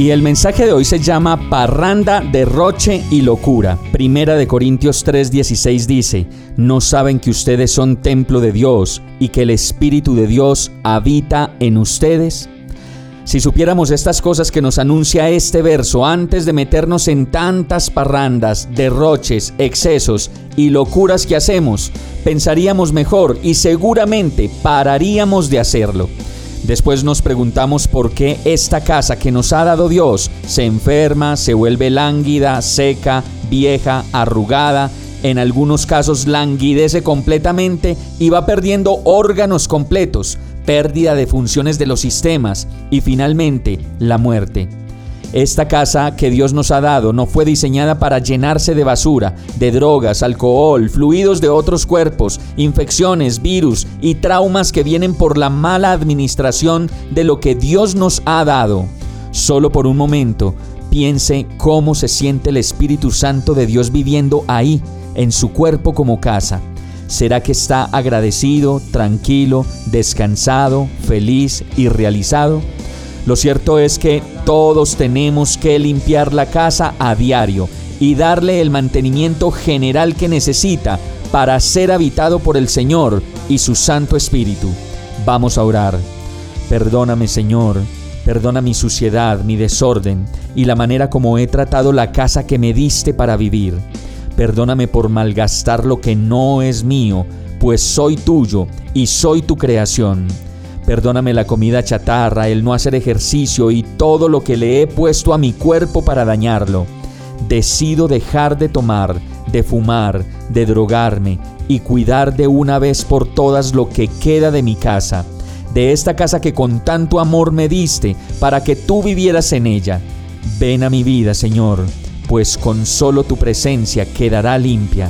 Y el mensaje de hoy se llama Parranda, Derroche y Locura. Primera de Corintios 3:16 dice, ¿no saben que ustedes son templo de Dios y que el Espíritu de Dios habita en ustedes? Si supiéramos estas cosas que nos anuncia este verso antes de meternos en tantas parrandas, derroches, excesos y locuras que hacemos, pensaríamos mejor y seguramente pararíamos de hacerlo. Después nos preguntamos por qué esta casa que nos ha dado Dios se enferma, se vuelve lánguida, seca, vieja, arrugada, en algunos casos languidece completamente y va perdiendo órganos completos, pérdida de funciones de los sistemas y finalmente la muerte. Esta casa que Dios nos ha dado no fue diseñada para llenarse de basura, de drogas, alcohol, fluidos de otros cuerpos, infecciones, virus y traumas que vienen por la mala administración de lo que Dios nos ha dado. Solo por un momento, piense cómo se siente el Espíritu Santo de Dios viviendo ahí, en su cuerpo como casa. ¿Será que está agradecido, tranquilo, descansado, feliz y realizado? Lo cierto es que todos tenemos que limpiar la casa a diario y darle el mantenimiento general que necesita para ser habitado por el Señor y su Santo Espíritu. Vamos a orar. Perdóname Señor, perdona mi suciedad, mi desorden y la manera como he tratado la casa que me diste para vivir. Perdóname por malgastar lo que no es mío, pues soy tuyo y soy tu creación. Perdóname la comida chatarra, el no hacer ejercicio y todo lo que le he puesto a mi cuerpo para dañarlo. Decido dejar de tomar, de fumar, de drogarme y cuidar de una vez por todas lo que queda de mi casa, de esta casa que con tanto amor me diste para que tú vivieras en ella. Ven a mi vida, Señor, pues con solo tu presencia quedará limpia.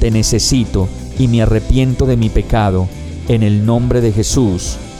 Te necesito y me arrepiento de mi pecado. En el nombre de Jesús.